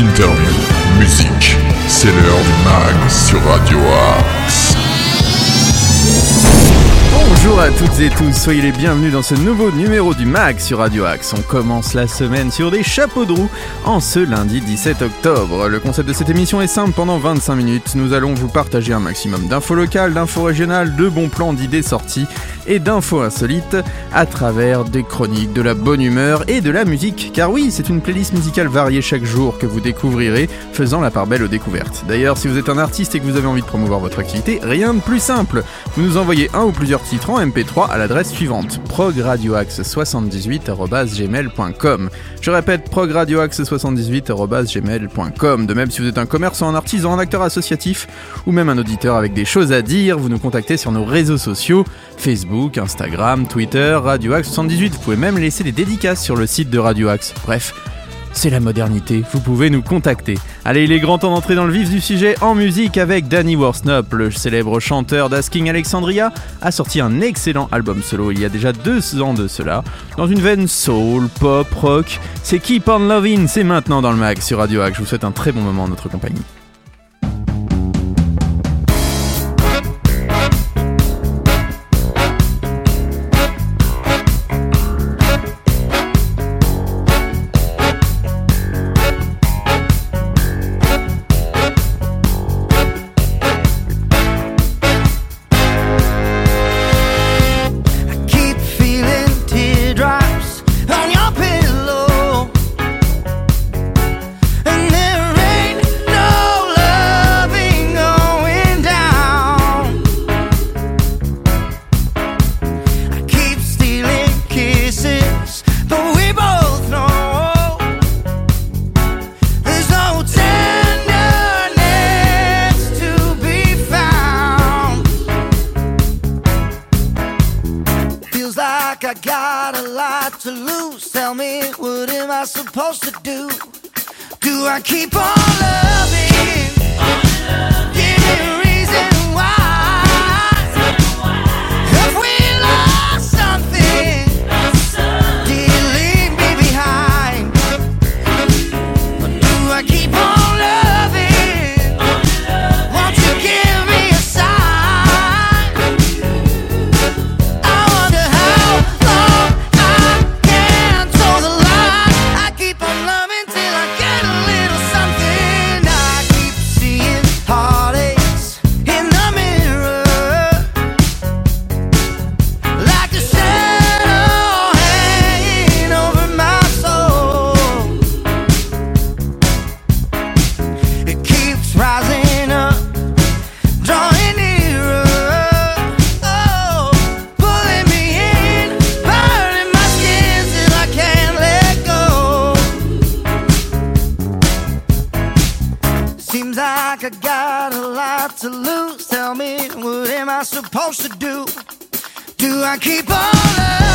Interview, musique, c'est l'heure du mag sur Radio Axe. Bonjour à toutes et tous, soyez les bienvenus dans ce nouveau numéro du MAG sur Radio Axe. On commence la semaine sur des chapeaux de roue en ce lundi 17 octobre. Le concept de cette émission est simple, pendant 25 minutes, nous allons vous partager un maximum d'infos locales, d'infos régionales, de bons plans, d'idées sorties et d'infos insolites à travers des chroniques, de la bonne humeur et de la musique. Car oui, c'est une playlist musicale variée chaque jour que vous découvrirez, faisant la part belle aux découvertes. D'ailleurs, si vous êtes un artiste et que vous avez envie de promouvoir votre activité, rien de plus simple. Vous nous envoyez un ou plusieurs titres en MP3 à l'adresse suivante progradioaxe78@gmail.com. Je répète progradioaxe78@gmail.com. De même, si vous êtes un commerçant, un artisan, un acteur associatif ou même un auditeur avec des choses à dire, vous nous contactez sur nos réseaux sociaux Facebook, Instagram, Twitter, Radio Axe 78. Vous pouvez même laisser des dédicaces sur le site de Radio Axe. Bref, c'est la modernité, vous pouvez nous contacter. Allez, il est grand temps d'entrer dans le vif du sujet en musique avec Danny Worsnop, le célèbre chanteur d'Asking Alexandria, a sorti un excellent album solo il y a déjà deux ans de cela, dans une veine soul, pop, rock. C'est Keep on Loving, c'est maintenant dans le mag sur Radio. Je vous souhaite un très bon moment en notre compagnie. What am I supposed to do? Do I keep on loving? Supposed to do? Do I keep on?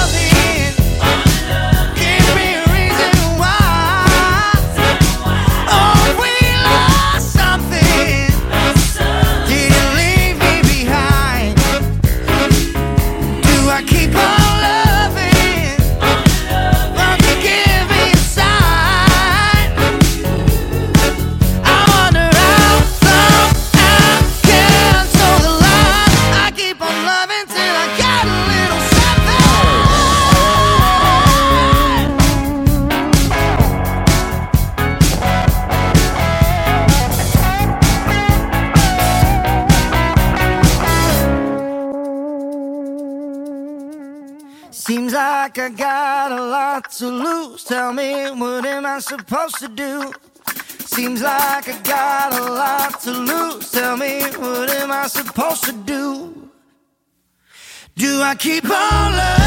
Like I got a lot to lose. Tell me, what am I supposed to do? Seems like I got a lot to lose. Tell me, what am I supposed to do? Do I keep on loving?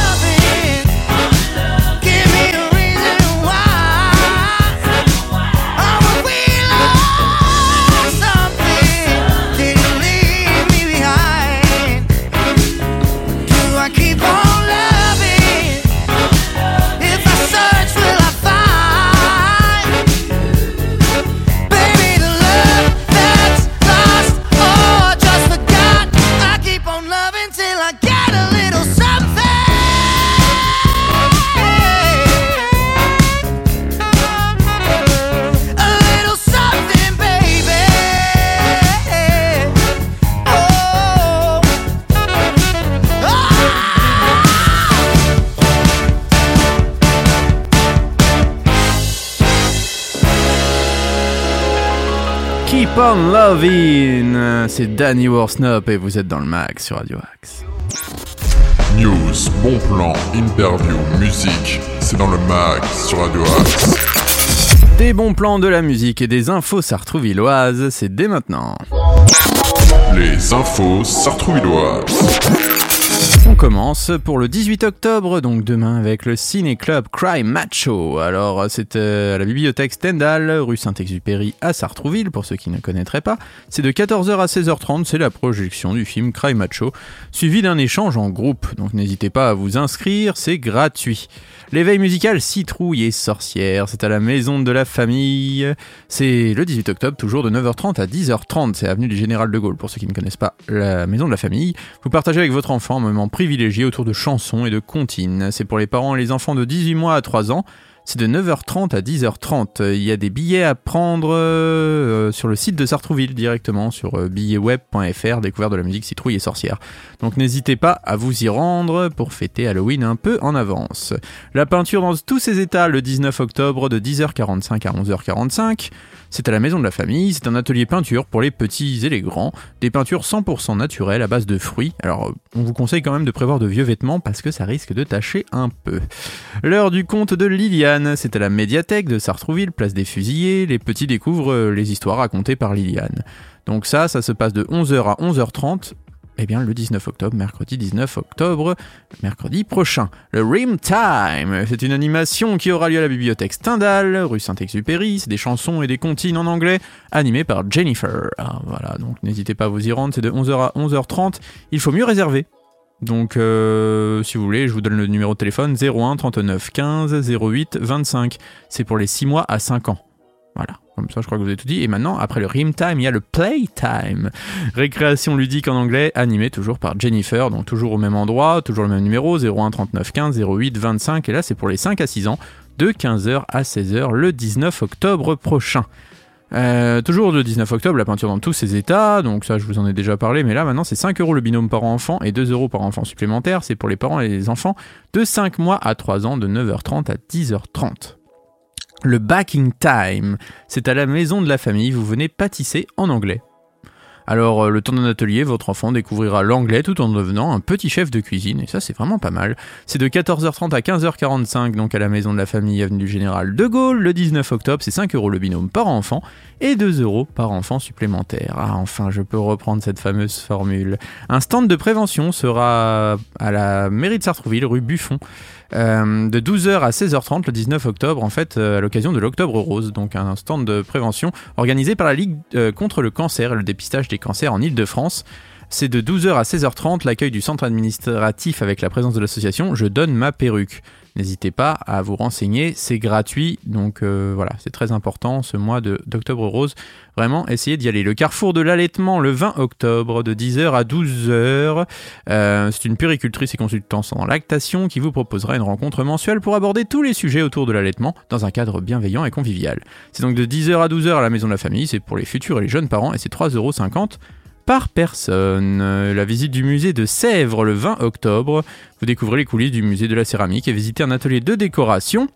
Lovin', c'est Danny Warsnop et vous êtes dans le mag sur Radio Axe. News, bon plan, interview, musique, c'est dans le mag sur Radio Axe. Des bons plans de la musique et des infos sartrouvilloises, c'est dès maintenant. Les infos sartrouvilloises. Commence pour le 18 octobre, donc demain, avec le Ciné Club Cry Macho. Alors, c'est euh, à la bibliothèque Stendhal, rue Saint-Exupéry à Sartrouville, pour ceux qui ne connaîtraient pas. C'est de 14h à 16h30, c'est la projection du film Cry Macho, suivi d'un échange en groupe. Donc n'hésitez pas à vous inscrire, c'est gratuit. L'éveil musical Citrouille et Sorcière, c'est à la maison de la famille. C'est le 18 octobre, toujours de 9h30 à 10h30. C'est avenue du Général de Gaulle, pour ceux qui ne connaissent pas la maison de la famille. Vous partagez avec votre enfant un moment privilégié autour de chansons et de comptines. C'est pour les parents et les enfants de 18 mois à 3 ans. C'est de 9h30 à 10h30. Il y a des billets à prendre euh, sur le site de Sartrouville directement, sur euh, billetweb.fr, découverte de la musique citrouille et sorcière. Donc n'hésitez pas à vous y rendre pour fêter Halloween un peu en avance. La peinture dans tous ses états le 19 octobre de 10h45 à 11h45. C'est à la maison de la famille, c'est un atelier peinture pour les petits et les grands, des peintures 100% naturelles à base de fruits. Alors on vous conseille quand même de prévoir de vieux vêtements parce que ça risque de tacher un peu. L'heure du conte de Liliane, c'est à la médiathèque de Sartrouville, place des Fusillés, les petits découvrent les histoires racontées par Liliane. Donc ça, ça se passe de 11h à 11h30 eh bien, le 19 octobre, mercredi 19 octobre, mercredi prochain. Le Rim Time, c'est une animation qui aura lieu à la bibliothèque Stendhal, rue Saint-Exupéry. C'est des chansons et des comptines en anglais, animées par Jennifer. Ah, voilà, donc n'hésitez pas à vous y rendre, c'est de 11h à 11h30. Il faut mieux réserver. Donc, euh, si vous voulez, je vous donne le numéro de téléphone 01 39 15 08 25. C'est pour les 6 mois à 5 ans. Voilà. Comme ça, je crois que vous avez tout dit. Et maintenant, après le Rim Time, il y a le Playtime. Récréation ludique en anglais, animée toujours par Jennifer. Donc toujours au même endroit, toujours le même numéro, 01 39 15 08 25. Et là, c'est pour les 5 à 6 ans, de 15h à 16h le 19 octobre prochain. Euh, toujours le 19 octobre, la peinture dans tous ses états, donc ça je vous en ai déjà parlé, mais là maintenant c'est 5 euros le binôme par enfant et 2 euros par enfant supplémentaire, c'est pour les parents et les enfants de 5 mois à 3 ans de 9h30 à 10h30. Le backing time, c'est à la maison de la famille, vous venez pâtisser en anglais. Alors, euh, le temps d'un atelier, votre enfant découvrira l'anglais tout en devenant un petit chef de cuisine, et ça c'est vraiment pas mal. C'est de 14h30 à 15h45, donc à la maison de la famille avenue du Général de Gaulle, le 19 octobre, c'est 5 euros le binôme par enfant, et 2 euros par enfant supplémentaire. Ah, enfin, je peux reprendre cette fameuse formule. Un stand de prévention sera à la mairie de Sartrouville, rue Buffon. Euh, de 12h à 16h30 le 19 octobre, en fait, euh, à l'occasion de l'Octobre Rose, donc un stand de prévention organisé par la Ligue euh, contre le cancer et le dépistage des cancers en Ile-de-France. C'est de 12h à 16h30 l'accueil du centre administratif avec la présence de l'association Je donne ma perruque. N'hésitez pas à vous renseigner, c'est gratuit, donc euh, voilà, c'est très important ce mois d'octobre rose. Vraiment, essayez d'y aller. Le carrefour de l'allaitement le 20 octobre de 10h à 12h. Euh, c'est une péricultrice et consultante en lactation qui vous proposera une rencontre mensuelle pour aborder tous les sujets autour de l'allaitement dans un cadre bienveillant et convivial. C'est donc de 10h à 12h à la maison de la famille, c'est pour les futurs et les jeunes parents et c'est 3,50€ par personne. La visite du musée de Sèvres le 20 octobre. Vous découvrez les coulisses du musée de la céramique et visitez un atelier de décoration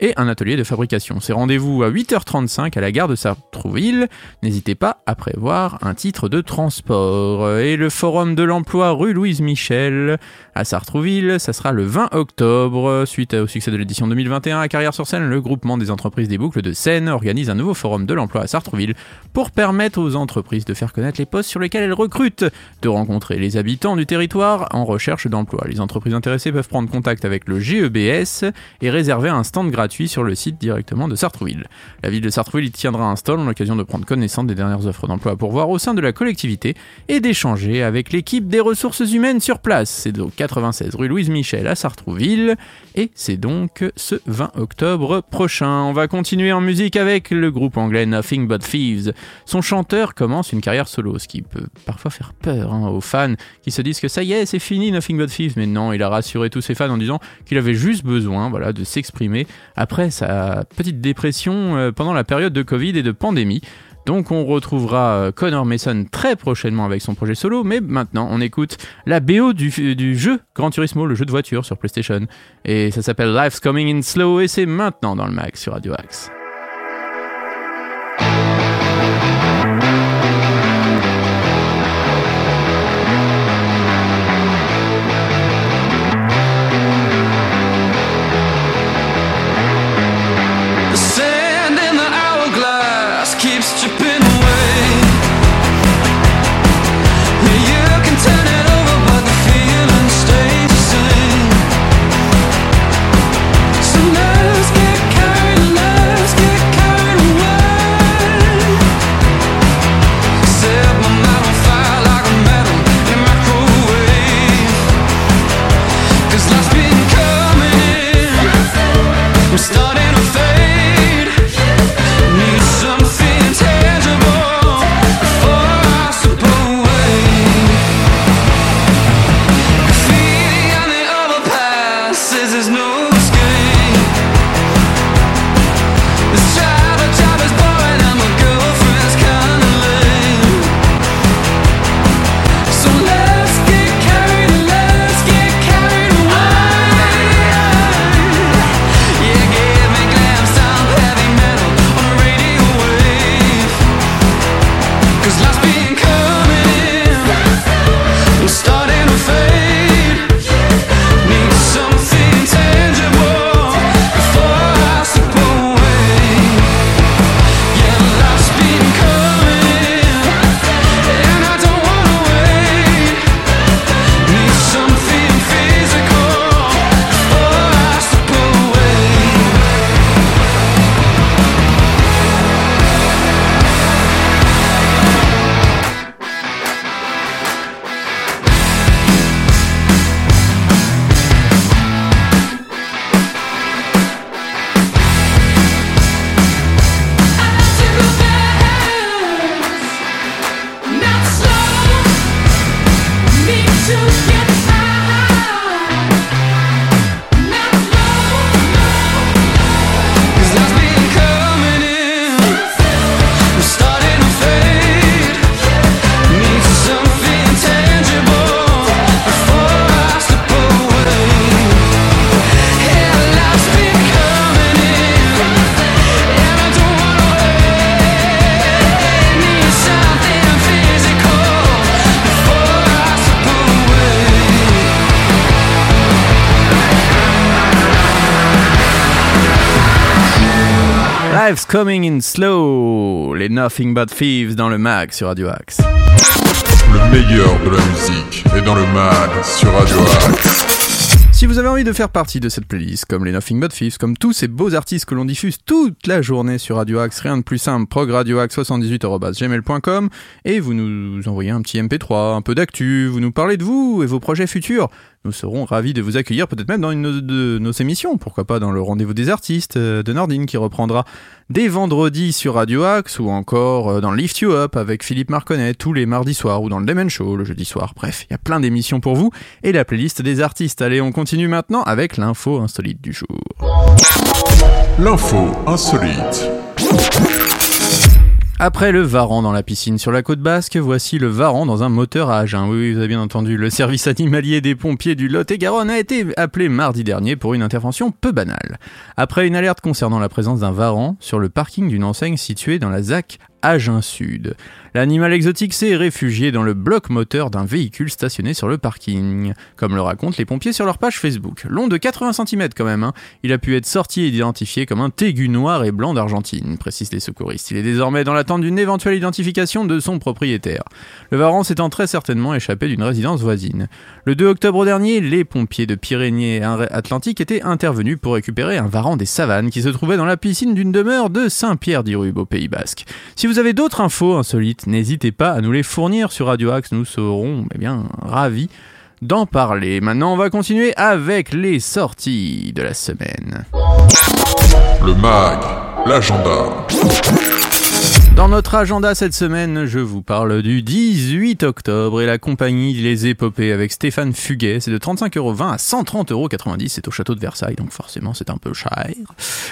et un atelier de fabrication. C'est rendez-vous à 8h35 à la gare de Sartrouville. N'hésitez pas à prévoir un titre de transport. Et le forum de l'emploi rue Louise Michel à Sartrouville, ça sera le 20 octobre. Suite au succès de l'édition 2021 à Carrière-sur-Seine, le groupement des entreprises des boucles de Seine organise un nouveau forum de l'emploi à Sartrouville pour permettre aux entreprises de faire connaître les postes sur lesquels elles recrutent, de rencontrer les habitants du territoire en recherche d'emploi. Les entreprises intéressées peuvent prendre contact avec le GEBS et réserver un stand gratuit sur le site directement de Sartrouville. La ville de Sartrouville tiendra un stall en l'occasion de prendre connaissance des dernières offres d'emploi à pourvoir au sein de la collectivité et d'échanger avec l'équipe des ressources humaines sur place. C'est donc 96 rue Louise Michel à Sartrouville et c'est donc ce 20 octobre prochain. On va continuer en musique avec le groupe anglais Nothing But Thieves. Son chanteur commence une carrière solo, ce qui peut parfois faire peur hein, aux fans qui se disent que ça y est, c'est fini Nothing But Thieves. Mais non, il a rassuré tous ses fans en disant qu'il avait juste besoin voilà, de s'exprimer après sa petite dépression euh, pendant la période de Covid et de pandémie. Donc on retrouvera euh, Connor Mason très prochainement avec son projet solo, mais maintenant on écoute la BO du, jeu Gran Turismo, le jeu de voiture sur PlayStation. Et ça s'appelle Life's Coming in Slow et c'est maintenant dans le max sur Radio Axe. Life's Coming in Slow, les Nothing But Thieves dans le mag sur Radio Axe. Le meilleur de la musique est dans le mag sur Radio Axe. Si vous avez envie de faire partie de cette playlist, comme les Nothing But Thieves, comme tous ces beaux artistes que l'on diffuse toute la journée sur Radio Axe, rien de plus simple, progradioaxe78.gmail.com et vous nous envoyez un petit MP3, un peu d'actu, vous nous parlez de vous et vos projets futurs. Nous serons ravis de vous accueillir, peut-être même dans une de nos émissions, pourquoi pas dans le rendez-vous des artistes euh, de Nordine qui reprendra dès vendredi sur Radio Axe ou encore euh, dans Lift You Up avec Philippe Marconnet tous les mardis soirs ou dans le Demon Show le jeudi soir. Bref, il y a plein d'émissions pour vous et la playlist des artistes. Allez, on continue maintenant avec l'info insolite du jour. L'info insolite. Après le Varan dans la piscine sur la côte basque, voici le Varan dans un moteur à Agen. Oui, vous avez bien entendu, le service animalier des pompiers du Lot-et-Garonne a été appelé mardi dernier pour une intervention peu banale. Après une alerte concernant la présence d'un Varan sur le parking d'une enseigne située dans la ZAC Agen Sud. L'animal exotique s'est réfugié dans le bloc moteur d'un véhicule stationné sur le parking, comme le racontent les pompiers sur leur page Facebook. Long de 80 cm quand même, hein. il a pu être sorti et identifié comme un tégu noir et blanc d'Argentine, précisent les secouristes. Il est désormais dans l'attente d'une éventuelle identification de son propriétaire. Le varan s'étant très certainement échappé d'une résidence voisine. Le 2 octobre dernier, les pompiers de Pyrénées-Atlantiques étaient intervenus pour récupérer un varan des savanes qui se trouvait dans la piscine d'une demeure de Saint-Pierre-d'Irube au Pays Basque. Vous avez d'autres infos insolites, n'hésitez pas à nous les fournir sur Radio Axe, nous serons eh bien ravis d'en parler. Maintenant, on va continuer avec les sorties de la semaine. Le mag, l'agenda. Dans notre agenda cette semaine, je vous parle du 18 octobre et la compagnie Les Épopées avec Stéphane Fuguet. C'est de 35,20€ à 130,90€. C'est au château de Versailles, donc forcément c'est un peu cher.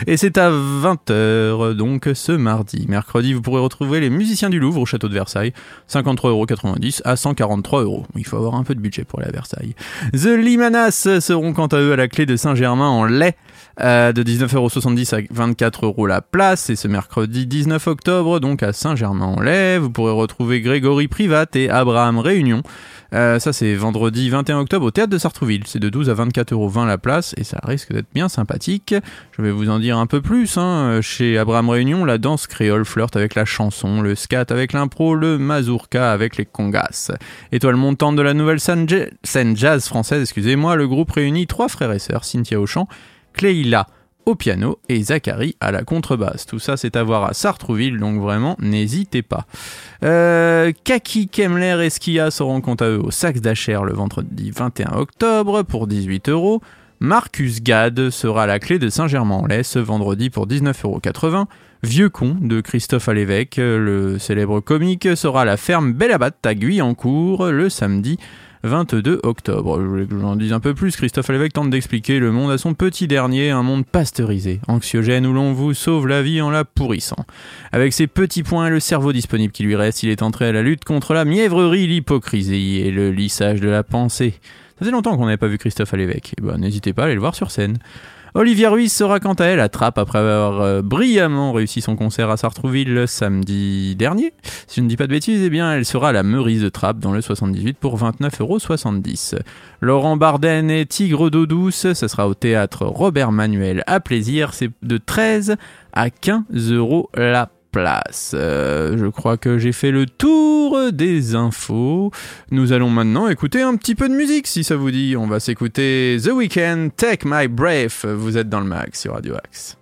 Et c'est à 20h, donc ce mardi. Mercredi, vous pourrez retrouver les musiciens du Louvre au château de Versailles. 53,90€ à 143€. Il faut avoir un peu de budget pour aller à Versailles. The Limanas seront quant à eux à la clé de Saint-Germain en lait. Euh, de 19,70€ à 24€ la place. Et ce mercredi 19 octobre, donc à Saint-Germain-en-Laye, vous pourrez retrouver Grégory Privat et Abraham Réunion. Euh, ça c'est vendredi 21 octobre au théâtre de Sartrouville. C'est de 12 à 24,20€ la place et ça risque d'être bien sympathique. Je vais vous en dire un peu plus. Hein. Chez Abraham Réunion, la danse créole flirte avec la chanson, le scat avec l'impro, le mazurka avec les congas. Étoile montante de la nouvelle scène jazz française, excusez-moi, le groupe réunit trois frères et sœurs, Cynthia Auchan, Cléila au piano et Zachary à la contrebasse. Tout ça, c'est à voir à Sartrouville, donc vraiment, n'hésitez pas. Euh, Kaki, Kemler et Skia seront quant à eux au Saxe d'Acher le vendredi 21 octobre pour 18 euros. Marcus Gad sera à la clé de Saint-Germain-en-Laye ce vendredi pour 19,80€. Vieux con de Christophe Alévèque, le célèbre comique, sera à la ferme Bellabat à Guyancourt le samedi 22 octobre. Je voulais que j'en dise un peu plus. Christophe Lévesque tente d'expliquer le monde à son petit dernier, un monde pasteurisé, anxiogène où l'on vous sauve la vie en la pourrissant. Avec ses petits points et le cerveau disponible qui lui reste, il est entré à la lutte contre la mièvrerie, l'hypocrisie et le lissage de la pensée. Ça fait longtemps qu'on n'avait pas vu Christophe à l'évêque. Eh ben, n'hésitez pas à aller le voir sur scène. Olivia Ruiz sera quant à elle à Trappe après avoir euh, brillamment réussi son concert à Sartrouville samedi dernier. Si je ne dis pas de bêtises, eh bien elle sera à la Meurice de Trappe dans le 78 pour 29,70€. Laurent Barden et Tigre d'eau douce, ce sera au théâtre Robert Manuel à plaisir, c'est de 13 à 15 euros la Euh, je crois que j'ai fait le tour des infos. Nous allons maintenant écouter un petit peu de musique si ça vous dit. On va s'écouter The Weeknd, Take My Breath. Vous êtes dans le max sur Radio Axe.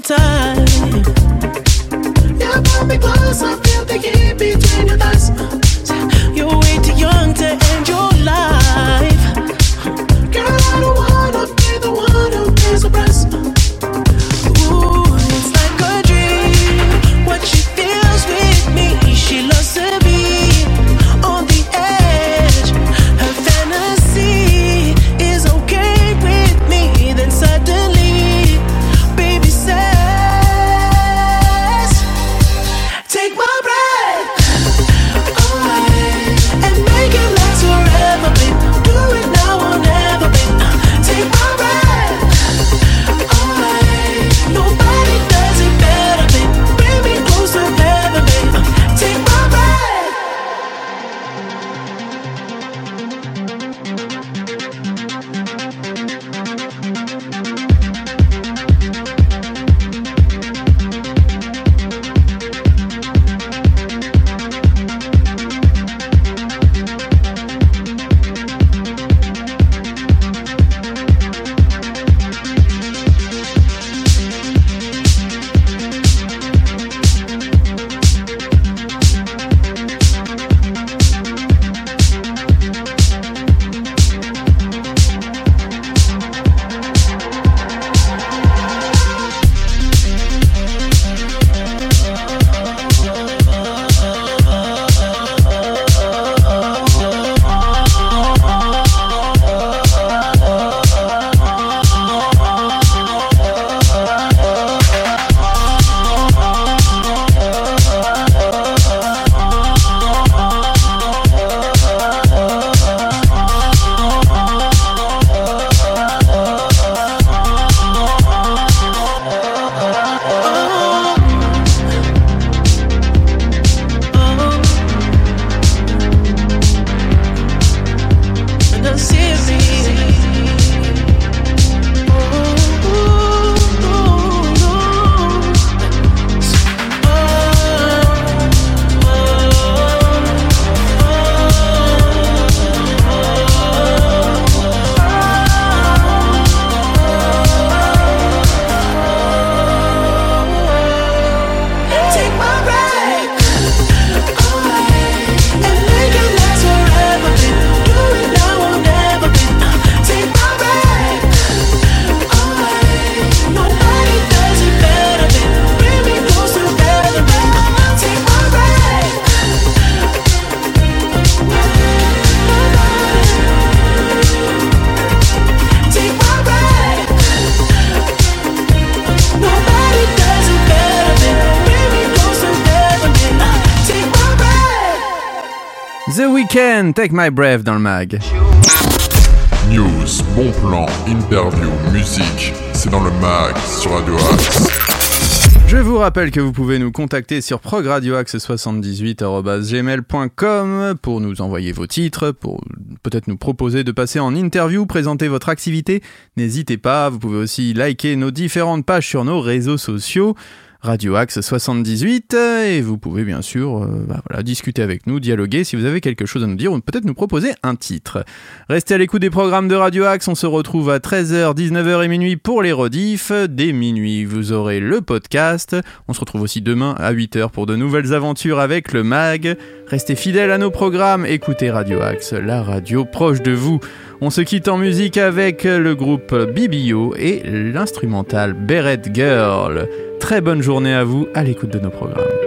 time. The Weeknd, Take My Breath dans le mag. News, bon plan, interview, musique, c'est dans le mag sur Radio Axe. Je vous rappelle que vous pouvez nous contacter sur progradioaxe78.gmail.com pour nous envoyer vos titres, pour peut-être nous proposer de passer en interview, présenter votre activité. N'hésitez pas, vous pouvez aussi liker nos différentes pages sur nos réseaux sociaux. Radio Axe 78 et vous pouvez bien sûr euh, bah discuter avec nous, dialoguer si vous avez quelque chose à nous dire ou peut-être nous proposer un titre. Restez à l'écoute des programmes de Radio Axe, on se retrouve à 13h, 19h et minuit pour les rediffs. Dès minuit, vous aurez le podcast. On se retrouve aussi demain à 8h pour de nouvelles aventures avec le MAG. Restez fidèles à nos programmes, écoutez Radio Axe, la radio proche de vous. On se quitte en musique avec le groupe BBO et l'instrumental Beret Girl. Très bonne journée à vous à l'écoute de nos programmes.